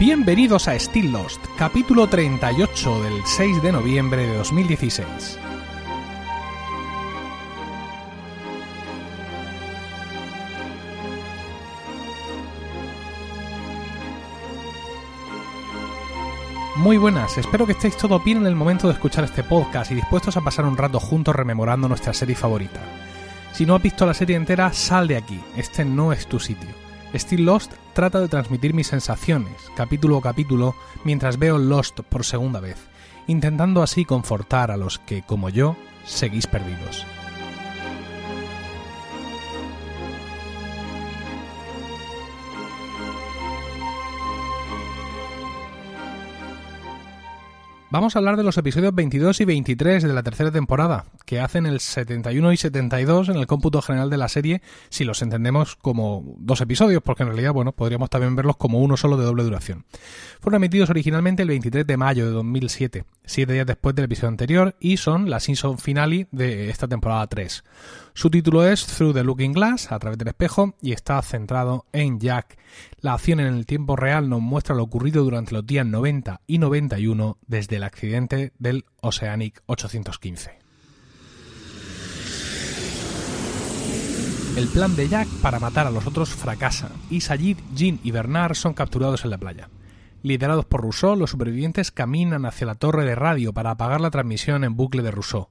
Bienvenidos a Still Lost, capítulo 38 del 6 de noviembre de 2016. Muy buenas, espero que estéis todo bien en el momento de escuchar este podcast y dispuestos a pasar un rato juntos rememorando nuestra serie favorita. Si no has visto la serie entera, sal de aquí, este no es tu sitio. Still Lost trata de transmitir mis sensaciones, capítulo a capítulo, mientras veo Lost por segunda vez, intentando así confortar a los que, como yo, seguís perdidos. Vamos a hablar de los episodios 22 y 23 de la tercera temporada, que hacen el 71 y 72 en el cómputo general de la serie, si los entendemos como dos episodios, porque en realidad, bueno, podríamos también verlos como uno solo de doble duración. Fueron emitidos originalmente el 23 de mayo de 2007, siete días después del episodio anterior, y son la season finale de esta temporada 3. Su título es Through the Looking Glass, a través del espejo, y está centrado en Jack. La acción en el tiempo real nos muestra lo ocurrido durante los días 90 y 91 desde el accidente del Oceanic 815. El plan de Jack para matar a los otros fracasa y Sayid, Jean y Bernard son capturados en la playa. Liderados por Rousseau, los supervivientes caminan hacia la torre de radio para apagar la transmisión en bucle de Rousseau.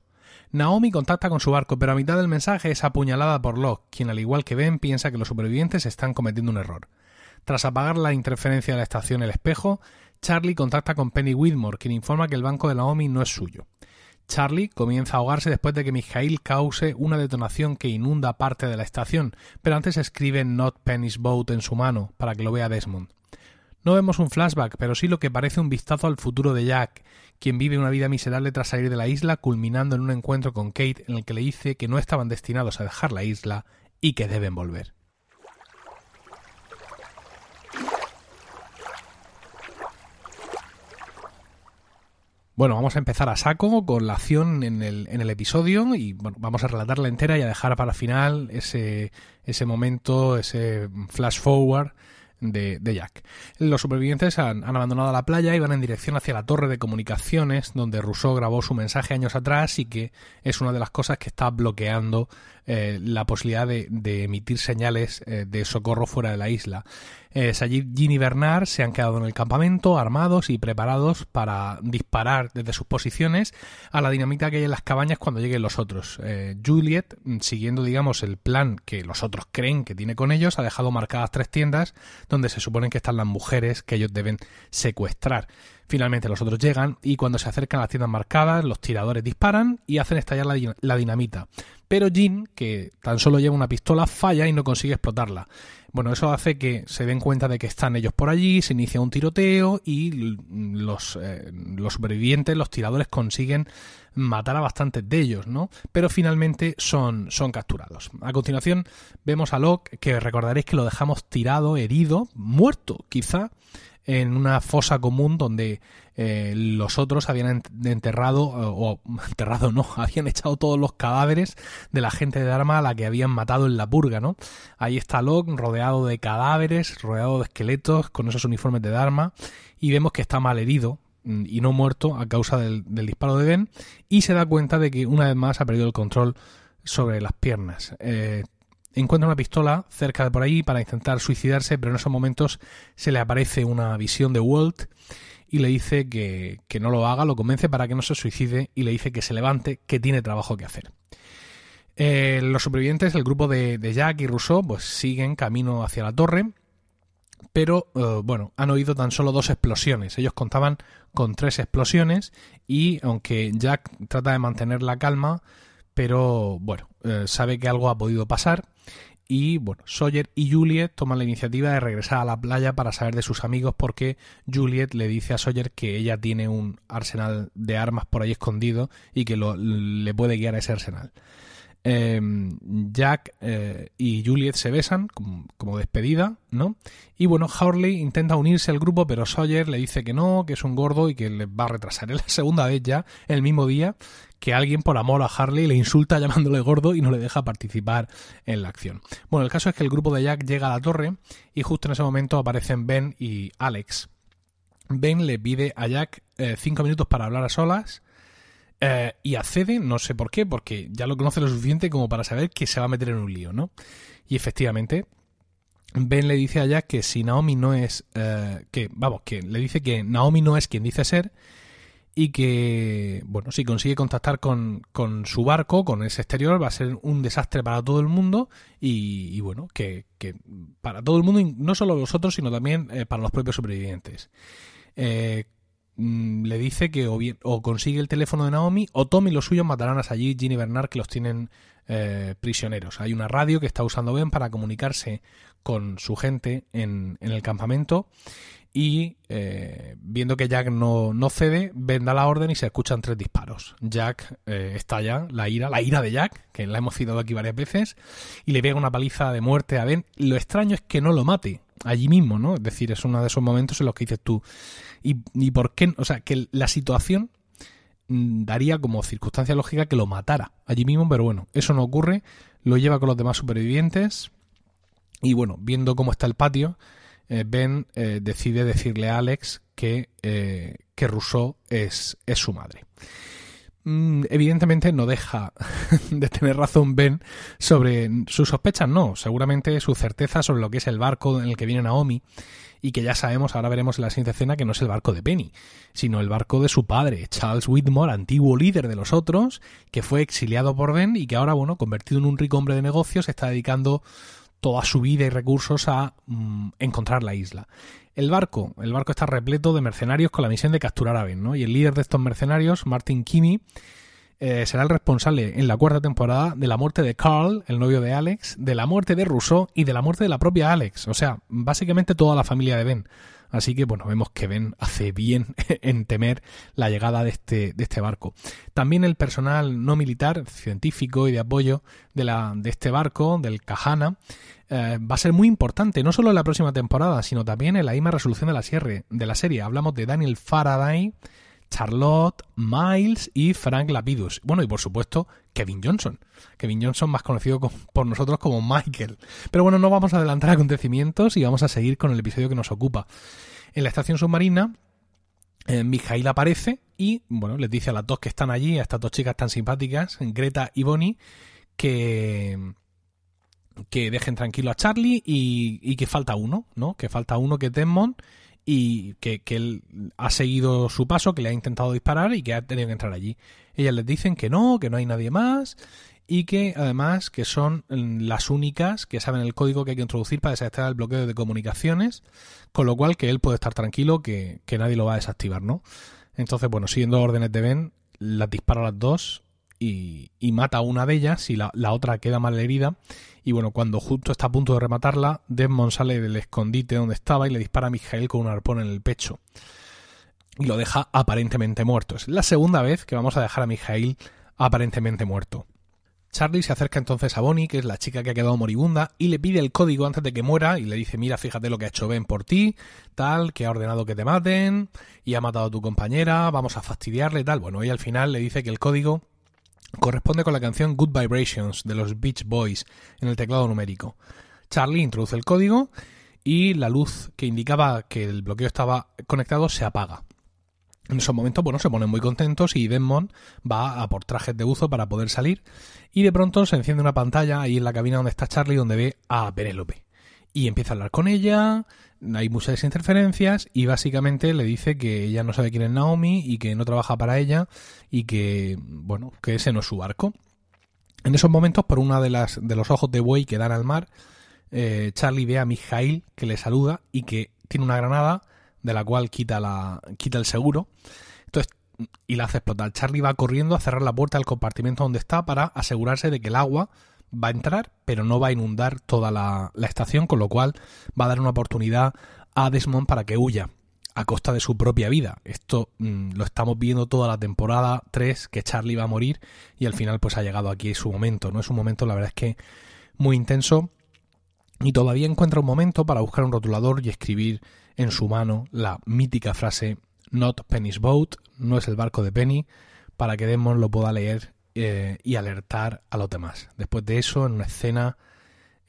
Naomi contacta con su barco, pero a mitad del mensaje es apuñalada por Locke, quien al igual que Ben piensa que los supervivientes están cometiendo un error. Tras apagar la interferencia de la estación El Espejo, Charlie contacta con Penny Whitmore, quien informa que el banco de Naomi no es suyo. Charlie comienza a ahogarse después de que Mijail cause una detonación que inunda parte de la estación, pero antes escribe Not Penny's Boat en su mano para que lo vea Desmond. No vemos un flashback, pero sí lo que parece un vistazo al futuro de Jack, quien vive una vida miserable tras salir de la isla, culminando en un encuentro con Kate en el que le dice que no estaban destinados a dejar la isla y que deben volver. Bueno, vamos a empezar a saco con la acción en el, en el episodio y vamos a relatarla entera y a dejar para final ese momento, ese flash forward de, Jack. Los supervivientes han, abandonado la playa y van en dirección hacia la torre de comunicaciones donde Rousseau grabó su mensaje años atrás y que es una de las cosas que está bloqueando eh, la posibilidad de, emitir señales eh, de socorro fuera de la isla. Eh, Sayid, Jean y Bernard se han quedado en el campamento armados y preparados para disparar desde sus posiciones a la dinamita que hay en las cabañas cuando lleguen los otros. Eh, Juliet, siguiendo digamos el plan que los otros creen que tiene con ellos, ha dejado marcadas tres tiendas donde se suponen que están las mujeres que ellos deben secuestrar. Finalmente los otros llegan y cuando se acercan a las tiendas marcadas, los tiradores disparan y hacen estallar la, dinamita. Pero Jean, que tan solo lleva una pistola, falla y no consigue explotarla. Bueno, eso hace que se den cuenta de que están ellos por allí, se inicia un tiroteo y los, eh, los supervivientes, los tiradores consiguen matar a bastantes de ellos, ¿no? Pero finalmente son, son capturados. A continuación vemos a Locke, que recordaréis que lo dejamos tirado, herido, muerto quizá, en una fosa común donde eh, los otros habían enterrado, o enterrado no, habían echado todos los cadáveres de la gente de Dharma a la que habían matado en la purga, ¿no? Ahí está Locke rodeado de cadáveres, rodeado de esqueletos, con esos uniformes de Dharma, y vemos que está mal herido, y no muerto a causa del, disparo de Ben y se da cuenta de que una vez más ha perdido el control sobre las piernas. Eh, encuentra una pistola cerca de por ahí para intentar suicidarse, pero en esos momentos se le aparece una visión de Walt y le dice que, no lo haga, lo convence para que no se suicide y le dice que se levante, que tiene trabajo que hacer. Eh, los supervivientes, el grupo de, Jack y Rousseau, pues siguen camino hacia la torre, pero eh, bueno, han oído tan solo dos explosiones. Ellos contaban con tres explosiones y aunque Jack trata de mantener la calma, pero bueno, eh, sabe que algo ha podido pasar y bueno, Sawyer y Juliet toman la iniciativa de regresar a la playa para saber de sus amigos porque Juliet le dice a Sawyer que ella tiene un arsenal de armas por ahí escondido y que le puede guiar a ese arsenal. Em, Jack eh, y Juliet se besan como, despedida, ¿no? Y bueno, Harley intenta unirse al grupo, pero Sawyer le dice que no, que es un gordo y que le va a retrasar. Es la segunda vez ya, el mismo día, que alguien por amor a Harley le insulta llamándole gordo y no le deja participar en la acción. Bueno, el caso es que el grupo de Jack llega a la torre y justo en ese momento aparecen Ben y Alex. Ben le pide a Jack eh, cinco minutos para hablar a solas eh, y accede, no sé por qué, porque ya lo conoce lo suficiente como para saber que se va a meter en un lío, ¿no? Y efectivamente, Ben le dice a Jack que si Naomi no es, eh, que, vamos, que le dice que Naomi no es quien dice ser y que, bueno, si consigue contactar con, con, su barco, con ese exterior, va a ser un desastre para todo el mundo y, bueno, que, que, para todo el mundo, no solo los otros, sino también para los propios sobrevivientes. Eh, mm, le dice que o, o consigue el teléfono de Naomi o Tom y los suyos matarán a allí Ginny Bernard que los tienen eh, prisioneros. Hay una radio que está usando Ben para comunicarse con su gente en, en el campamento y eh, viendo que Jack no, no, cede, Ben da la orden y se escuchan tres disparos. Jack eh, estalla, la ira, la ira de Jack, que la hemos citado aquí varias veces, y le pega una paliza de muerte a Ben. Lo extraño es que no lo mate, allí mismo, ¿no? Es decir, es uno de esos momentos en los que dices tú, ¿y, y por qué? O sea, que la situación daría como circunstancia lógica que lo matara allí mismo, pero bueno, eso no ocurre, lo lleva con los demás supervivientes y bueno, viendo cómo está el patio, eh, Ben eh, decide decirle a Alex que, eh, que Rousseau es, es su madre. Mm, evidentemente no deja de tener razón Ben sobre sus sospechas, no, seguramente su certeza sobre lo que es el barco en el que viene Naomi y que ya sabemos, ahora veremos en la siguiente escena, que no es el barco de Penny, sino el barco de su padre, Charles Whitmore, antiguo líder de los otros, que fue exiliado por Ben y que ahora, bueno, convertido en un rico hombre de negocios, está dedicando toda su vida y recursos a mm, encontrar la isla. El barco, el barco está repleto de mercenarios con la misión de capturar a Ben, ¿no? Y el líder de estos mercenarios, Martin Kimi, eh, será el responsable en la cuarta temporada de la muerte de Carl, el novio de Alex, de la muerte de Rousseau y de la muerte de la propia Alex. O sea, básicamente toda la familia de Ben. Así que bueno, vemos que Ben hace bien en temer la llegada de este, de este barco. También el personal no militar, científico y de apoyo de, la, de este barco, del Kahana, eh, va a ser muy importante, no solo en la próxima temporada, sino también en la misma resolución de la, serie, de la serie. Hablamos de Daniel Faraday, Charlotte, Miles y Frank Lapidus. Bueno, y por supuesto, Kevin Johnson. Kevin Johnson, más conocido por nosotros como Michael. Pero bueno, no vamos a adelantar acontecimientos y vamos a seguir con el episodio que nos ocupa. En la estación submarina, eh, Mijail aparece y, bueno, les dice a las dos que están allí, a estas dos chicas tan simpáticas, Greta y Bonnie, que que dejen tranquilo a Charlie y, que falta uno, ¿no? Que falta uno que es Desmond y que, él ha seguido su paso, que le ha intentado disparar y que ha tenido que entrar allí. Ellas les dicen que no, que no hay nadie más y que además que son las únicas que saben el código que hay que introducir para desactivar el bloqueo de comunicaciones, con lo cual que él puede estar tranquilo que, que nadie lo va a desactivar, ¿no? Entonces, bueno, siguiendo órdenes de Ben, las dispara a las dos y, mata a una de ellas y la, la, otra queda mal herida. Y bueno, cuando justo está a punto de rematarla, Desmond sale del escondite donde estaba y le dispara a Mijael con un arpón en el pecho. Y lo deja aparentemente muerto. Es la segunda vez que vamos a dejar a Mijail aparentemente muerto. Charlie se acerca entonces a Bonnie, que es la chica que ha quedado moribunda, y le pide el código antes de que muera y le dice, mira, fíjate lo que ha hecho Ben por ti, tal, que ha ordenado que te maten, y ha matado a tu compañera, vamos a fastidiarle, tal. Bueno, y al final le dice que el código corresponde con la canción Good Vibrations de los Beach Boys en el teclado numérico. Charlie introduce el código y la luz que indicaba que el bloqueo estaba conectado se apaga. En esos momentos, bueno, se ponen muy contentos y Desmond va a por trajes de buzo para poder salir y de pronto se enciende una pantalla ahí en la cabina donde está Charlie donde ve a Penélope y empieza a hablar con ella, hay muchas interferencias y básicamente le dice que ella no sabe quién es Naomi y que no trabaja para ella y que, bueno, que ese no es su barco. En esos momentos, por una de las de los ojos de buey que dan al mar, eh, Charlie ve a Mijail que le saluda y que tiene una granada de la cual quita la quita el seguro. Entonces y la hace explotar. Charlie va corriendo a cerrar la puerta del compartimento donde está para asegurarse de que el agua va a entrar, pero no va a inundar toda la, estación, con lo cual va a dar una oportunidad a Desmond para que huya a costa de su propia vida. Esto mm, lo estamos viendo toda la temporada 3, que Charlie va a morir y al final pues ha llegado aquí su momento, ¿no? Es un momento, la verdad es que muy intenso y todavía encuentra un momento para buscar un rotulador y escribir en su mano la mítica frase Not Penny's Boat, no es el barco de Penny, para que Desmond lo pueda leer eh, y alertar a los demás. Después de eso, en una escena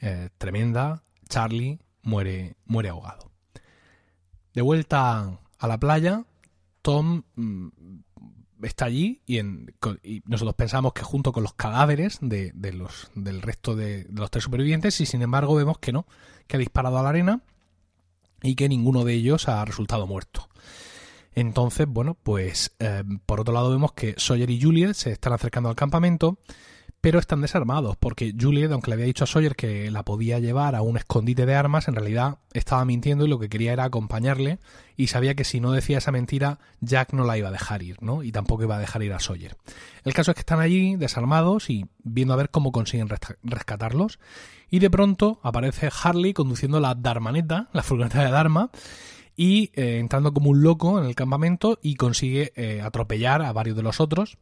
eh, tremenda, Charlie muere, muere ahogado. De vuelta a la playa, Tom mm, está allí y, nosotros pensamos que junto con los cadáveres de, los, del resto de, los tres supervivientes y sin embargo vemos que no, que ha disparado a la arena y que ninguno de ellos ha resultado muerto. Entonces, bueno, pues eh, por otro lado vemos que Sawyer y Juliet se están acercando al campamento pero están desarmados porque Juliet, aunque le había dicho a Sawyer que la podía llevar a un escondite de armas, en realidad estaba mintiendo y lo que quería era acompañarle y sabía que si no decía esa mentira, Jack no la iba a dejar ir, ¿no? Y tampoco iba a dejar ir a Sawyer. El caso es que están allí desarmados y viendo a ver cómo consiguen rescatarlos y de pronto aparece Harley conduciendo la Darmaneta, la furgoneta de Dharma, y eh, entrando como un loco en el campamento y consigue eh, atropellar a varios de los otros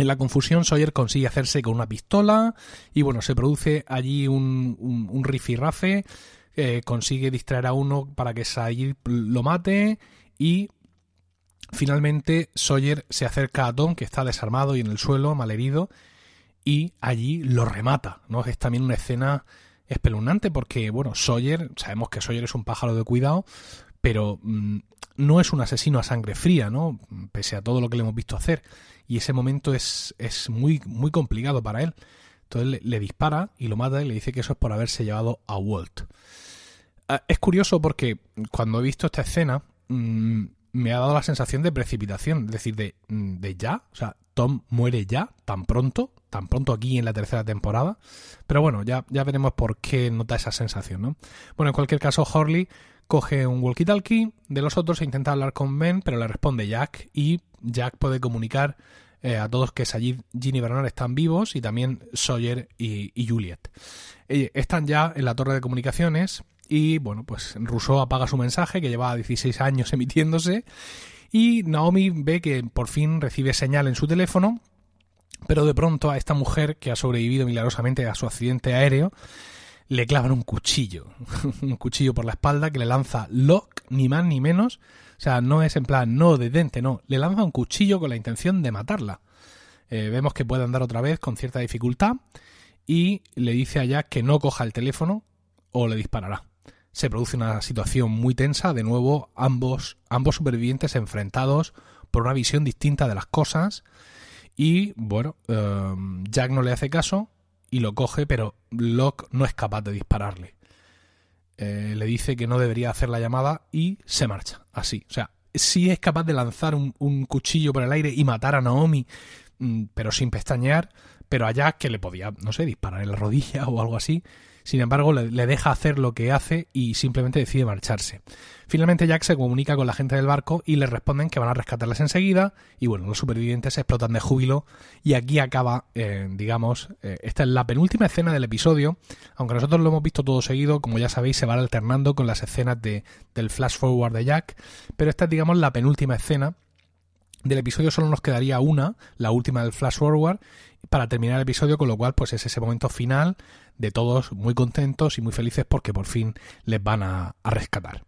en la confusión, Sawyer consigue hacerse con una pistola y bueno, se produce allí un, un, rifirrafe, eh, consigue distraer a uno para que Sayid lo mate y finalmente Sawyer se acerca a Tom, que está desarmado y en el suelo, malherido, y allí lo remata, ¿no? Es también una escena espeluznante porque, bueno, Sawyer, sabemos que Sawyer es un pájaro de cuidado, pero mm, no es un asesino a sangre fría, ¿no? Pese a todo lo que le hemos visto hacer. Y ese momento es, es muy, muy complicado para él. Entonces le, dispara y lo mata y le dice que eso es por haberse llevado a Walt. Ah, es curioso porque cuando he visto esta escena mm, me ha dado la sensación de precipitación, es decir, de, mm, de ya. O sea, Tom muere ya, tan pronto, tan pronto aquí en la tercera temporada. Pero bueno, ya, ya veremos por qué nota esa sensación, ¿no? Bueno, en cualquier caso, Horley coge un walkie-talkie de los otros e intenta hablar con Ben, pero le responde Jack y Jack puede comunicar eh, a todos que Sajid, Ginny y Bernard están vivos y también Sawyer y, Juliet. Están ya en la torre de comunicaciones y bueno, pues Rousseau apaga su mensaje que lleva 16 años emitiéndose y Naomi ve que por fin recibe señal en su teléfono, pero de pronto a esta mujer que ha sobrevivido milagrosamente a su accidente aéreo le clavan un cuchillo, un cuchillo por la espalda que le lanza Locke, ni más ni menos. O sea, no es en plan, no, detente, no. Le lanza un cuchillo con la intención de matarla. Eh, vemos que puede andar otra vez con cierta dificultad y le dice a Jack que no coja el teléfono o le disparará. Se produce una situación muy tensa, de nuevo ambos, ambos supervivientes enfrentados por una visión distinta de las cosas y bueno, eh, Jack no le hace caso y lo coge, pero Locke no es capaz de dispararle. Eh, le dice que no debería hacer la llamada y se marcha, así. O sea, sí es capaz de lanzar un, un cuchillo por el aire y matar a Naomi, mm, pero sin pestañear, pero a Jack que le podía, no sé, disparar en la rodilla o algo así, sin embargo, le, deja hacer lo que hace y simplemente decide marcharse. Finalmente Jack se comunica con la gente del barco y le responden que van a rescatarles enseguida y bueno, los supervivientes explotan de júbilo y aquí acaba, eh, digamos, eh, esta es la penúltima escena del episodio, aunque nosotros lo hemos visto todo seguido, como ya sabéis, se van alternando con las escenas de, del flash forward de Jack, pero esta es, digamos, la penúltima escena del episodio solo nos quedaría una, la última del flash forward, para terminar el episodio, con lo cual pues es ese momento final de todos muy contentos y muy felices porque por fin les van a, rescatar.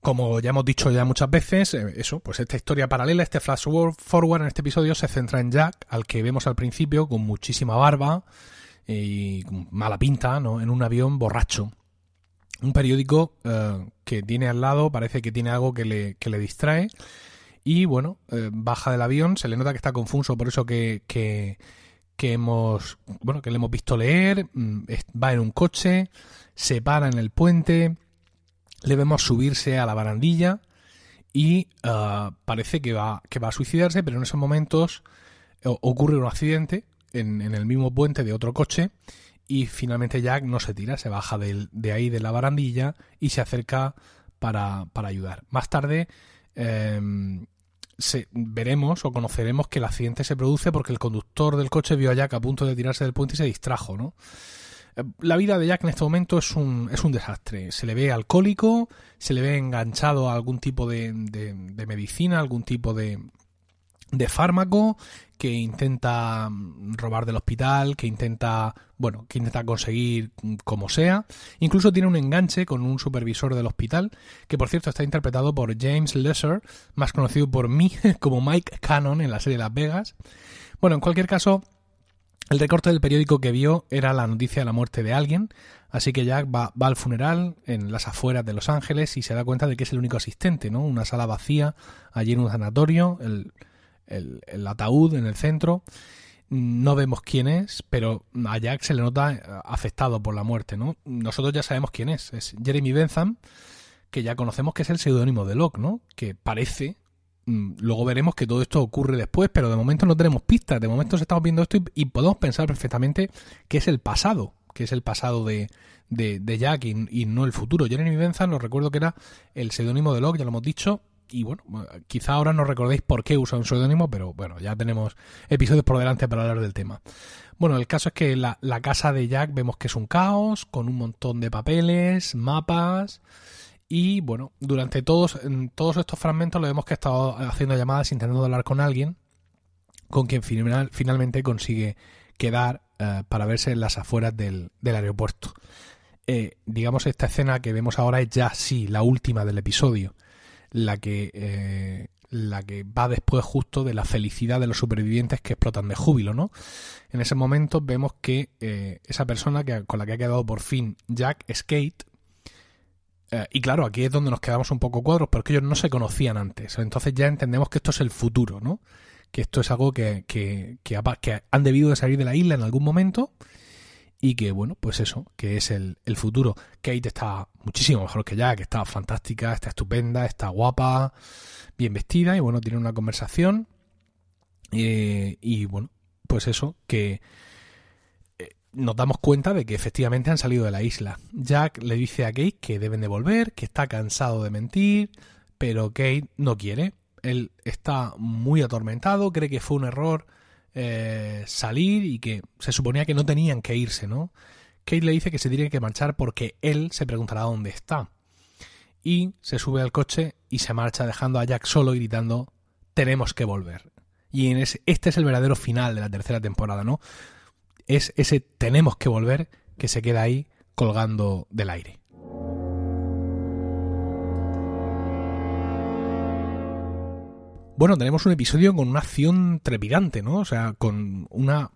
Como ya hemos dicho ya muchas veces, eh, eso, pues esta historia paralela, este flash forward en este episodio se centra en Jack, al que vemos al principio con muchísima barba y mala pinta, ¿no? En un avión borracho. Un periódico eh, que tiene al lado, parece que tiene algo que le, que le distrae. Y bueno, eh, baja del avión, se le nota que está confuso por eso que, que hemos, bueno, que le hemos visto leer, mm, va en un coche, se para en el puente, le vemos subirse a la barandilla y ah, parece que va, que va a suicidarse, pero en esos momentos ocurre un accidente en, el mismo puente de otro coche y finalmente Jack no se tira, se baja de, ahí de la barandilla y se acerca para, para ayudar. Más tarde em, veremos o conoceremos que el accidente se produce porque el conductor del coche vio a Jack a punto de tirarse del puente y se distrajo, ¿no? Eh, la vida de Jack en este momento es un, es un desastre. Se le ve alcohólico, se le ve enganchado a algún tipo de, de medicina, algún tipo de, de fármaco que intenta mm, robar del hospital, que intenta, bueno, que intenta conseguir mm, como sea. Incluso tiene un enganche con un supervisor del hospital, que por cierto está interpretado por James Lesser, más conocido por mí como Mike Cannon en la serie Las Vegas. Bueno, en cualquier caso, El recorte del periódico que vio era la noticia de la muerte de alguien, así que Jack va, al funeral en las afueras de Los Ángeles y se da cuenta de que es el único asistente, ¿no? Una sala vacía, allí en un sanatorio, el, el, ataúd en el centro. No vemos quién es, pero a Jack se le nota eh, afectado por la muerte, ¿no? Nosotros ya sabemos quién es, es Jeremy Bentham, que ya conocemos que es el seudónimo de Locke, ¿no? Que parece Mm, luego veremos que todo esto ocurre después, pero de momento no tenemos pistas. De momento estamos viendo esto y, podemos pensar perfectamente que es el pasado, que es el pasado de, de, Jack y, no el futuro. Jeremy Bentham, os recuerdo que era el seudónimo de Locke, ya lo hemos dicho. Y bueno, quizá ahora no recordéis por qué usa un seudónimo, pero bueno, ya tenemos episodios por delante para hablar del tema. Bueno, el caso es que la, la casa de Jack vemos que es un caos, con un montón de papeles, mapas, y bueno, durante todos, todos estos fragmentos lo vemos que ha estado haciendo llamadas intentando hablar con alguien, con quien final, finalmente consigue quedar eh, para verse en las afueras del, aeropuerto. Eh, digamos, esta escena que vemos ahora es ya sí la última del episodio, la que, eh, la que va después justo de la felicidad de los supervivientes que explotan de júbilo, ¿no? En ese momento vemos que esa persona que, con la que ha quedado por fin Jack Skate eh, y claro, aquí es donde nos quedamos un poco cuadros, porque ellos no se conocían antes. Entonces ya entendemos que esto es el futuro, ¿no? Que esto es algo que, que, que, han debido de salir de la isla en algún momento y que, bueno, pues eso, que es el, futuro. Kate está muchísimo mejor que que está fantástica, está estupenda, está guapa, bien vestida y, bueno, tiene una conversación. Eh, y, bueno, pues eso, que nos damos cuenta de que efectivamente han salido de la isla. Jack le dice a Kate que deben de volver, que está cansado de mentir, pero Kate no quiere. Él está muy atormentado, cree que fue un error eh, salir y que se suponía que no tenían que irse, ¿no? Kate le dice que se tiene que marchar porque él se preguntará dónde está. Y se sube al coche y se marcha dejando a Jack solo y gritando tenemos que volver. Y en este es el verdadero final de la tercera temporada, ¿no? es ese tenemos que volver que se queda ahí colgando del aire. Bueno, tenemos un episodio con una acción trepidante, ¿no? O sea, con una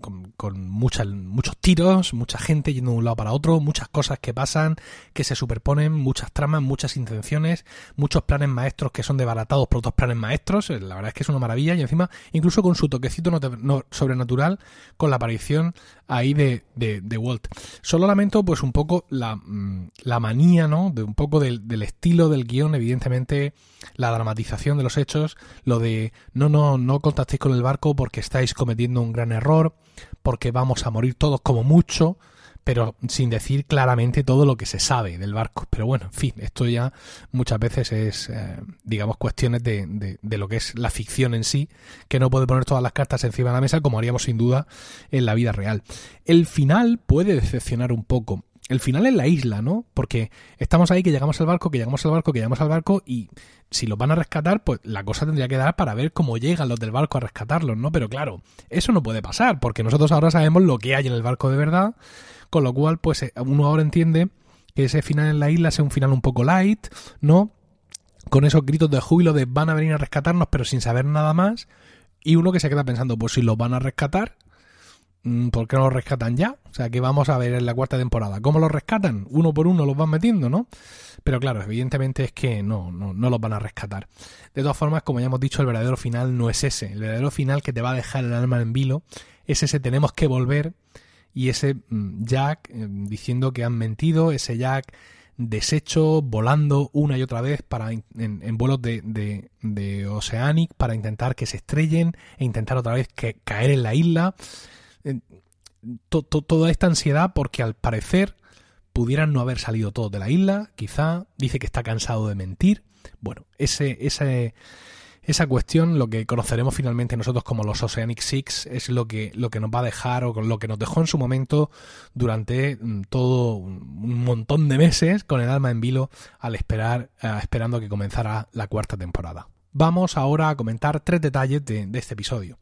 con, con muchos tiros, mucha gente yendo de un lado para otro, muchas cosas que pasan, que se superponen, muchas tramas, muchas intenciones, muchos planes maestros que son debaratados por otros planes maestros. Eh, la verdad es que es una maravilla y encima, incluso con su toquecito no, sobrenatural, con la aparición ahí de, de, Walt. Solo lamento, pues, un poco la, mm, la manía, ¿no? De un poco del, del estilo del guion, evidentemente, la dramatización de los hechos, lo de no, no, no contactéis con el barco porque estáis cometiendo un gran error porque vamos a morir todos como mucho, pero sin decir claramente todo lo que se sabe del barco. Pero bueno, en fin, esto ya muchas veces es, eh, digamos, cuestiones de, de, lo que es la ficción en sí, que no puede poner todas las cartas encima de la mesa como haríamos sin duda en la vida real. El final puede decepcionar un poco. El final es la isla, ¿no? Porque estamos ahí, que llegamos al barco, que llegamos al barco, que llegamos al barco y si los van a rescatar, pues la cosa tendría que dar para ver cómo llegan los del barco a rescatarlos, ¿no? Pero claro, eso no puede pasar, porque nosotros ahora sabemos lo que hay en el barco de verdad, con lo cual, pues eh, uno ahora entiende que ese final en la isla sea un final un poco light, ¿no? Con esos gritos de júbilo de van a venir a rescatarnos, pero sin saber nada más. Y uno que se queda pensando, pues si los van a rescatar, ¿por qué no los rescatan ya? O sea, que vamos a ver en la cuarta temporada. ¿Cómo los rescatan? Uno por uno los van metiendo, ¿no? Pero claro, evidentemente es que no, no, no los van a rescatar. De todas formas, como ya hemos dicho, el verdadero final no es ese. El verdadero final que te va a dejar el alma en vilo es ese tenemos que volver y ese mm, Jack eh, diciendo que han mentido, ese Jack deshecho, volando una y otra vez para en, vuelos de, de, de, Oceanic para intentar que se estrellen e intentar otra vez que, caer en la isla toda esta ansiedad porque al parecer pudieran no haber salido todos de la isla, quizá, dice que está cansado de mentir. Bueno, ese, esa cuestión, lo que conoceremos finalmente nosotros como los Oceanic Six, es lo que, lo que nos va a dejar o lo que nos dejó en su momento durante mm, todo un montón de meses con el alma en vilo al esperar, eh, esperando que comenzara la cuarta temporada. Vamos ahora a comentar tres detalles de este episodio.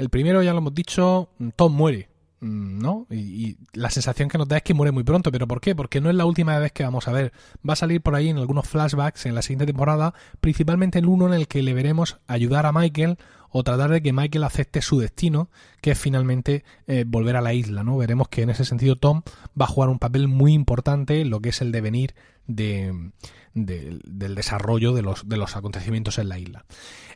El primero, ya lo hemos dicho, Tom muere. Mm, ¿no? Y, la sensación que nos da es que muere muy pronto. ¿Pero por qué? Porque no es la última vez que vamos a ver. Va a salir por ahí en algunos flashbacks en la siguiente temporada, principalmente el uno en el que le veremos ayudar a Michael o tratar de que Michael acepte su destino, que es finalmente eh, volver a la isla, ¿no? Veremos que en ese sentido Tom va a jugar un papel muy importante en lo que es el devenir de, del desarrollo de los, de los acontecimientos en la isla.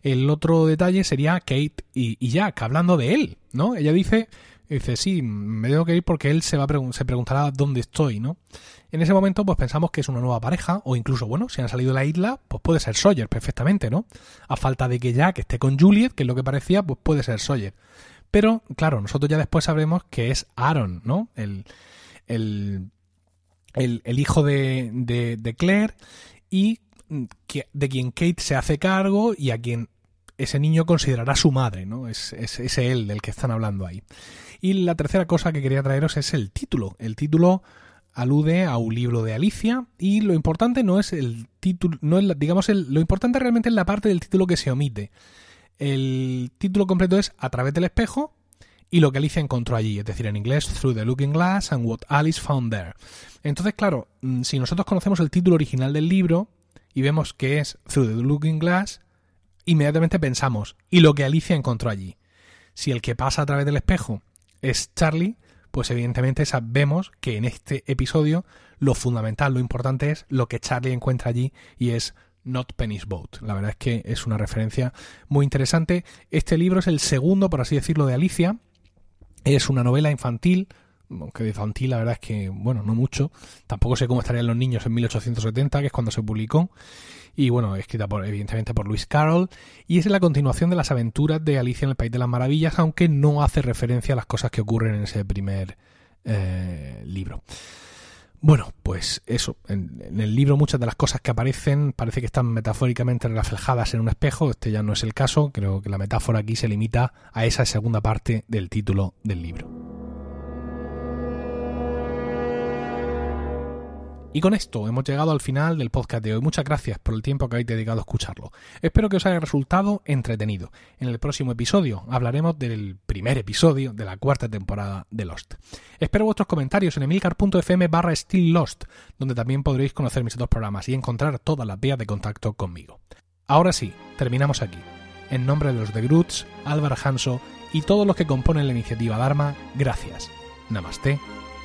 El otro detalle sería Kate y, y Jack, hablando de él, ¿no? Ella dice dice, sí, me tengo que ir porque él se va a se preguntará dónde estoy, ¿no? En ese momento, pues pensamos que es una nueva pareja, o incluso, bueno, si han salido de la isla, pues puede ser Sawyer perfectamente, ¿no? A falta de que Jack esté con Juliet, que es lo que parecía, pues puede ser Sawyer. Pero, claro, nosotros ya después sabremos que es Aaron, ¿no? El, el, el, hijo de, de, Claire y de quien Kate se hace cargo y a quien ese niño considerará su madre, ¿no? Es, es, es él del que están hablando ahí. Y la tercera cosa que quería traeros es el título. El título alude a un libro de Alicia y lo importante no es el título, no es digamos lo importante realmente es la parte del título que se omite. El título completo es A través del espejo y lo que Alicia encontró allí, es decir, en inglés Through the Looking Glass and What Alice Found There. Entonces, claro, mm, si nosotros conocemos el título original del libro y vemos que es Through the Looking Glass, inmediatamente pensamos, ¿y lo que Alicia encontró allí? Si el que pasa a través del espejo es Charlie, pues evidentemente sabemos que en este episodio lo fundamental, lo importante es lo que Charlie encuentra allí y es Not Penny's Boat. La verdad es que es una referencia muy interesante. Este libro es el segundo, por así decirlo, de Alicia. Es una novela infantil, aunque de infantil la verdad es que, bueno, no mucho. Tampoco sé cómo estarían los niños en 1870, que es cuando se publicó y bueno, escrita por, evidentemente por Lewis Carroll, y es la continuación de las aventuras de Alicia en el País de las Maravillas, aunque no hace referencia a las cosas que ocurren en ese primer eh, libro. Bueno, pues eso, en, en, el libro muchas de las cosas que aparecen parece que están metafóricamente reflejadas en un espejo, este ya no es el caso, creo que la metáfora aquí se limita a esa segunda parte del título del libro. Y con esto hemos llegado al final del podcast de hoy. Muchas gracias por el tiempo que habéis dedicado a escucharlo. Espero que os haya resultado entretenido. En el próximo episodio hablaremos del primer episodio de la cuarta temporada de Lost. Espero vuestros comentarios en emilcar.fm barra Lost, donde también podréis conocer mis otros programas y encontrar todas las vías de contacto conmigo. Ahora sí, terminamos aquí. En nombre de los de Groots, Álvaro Hanso y todos los que componen la iniciativa Dharma, gracias. Namaste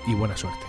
y buena suerte.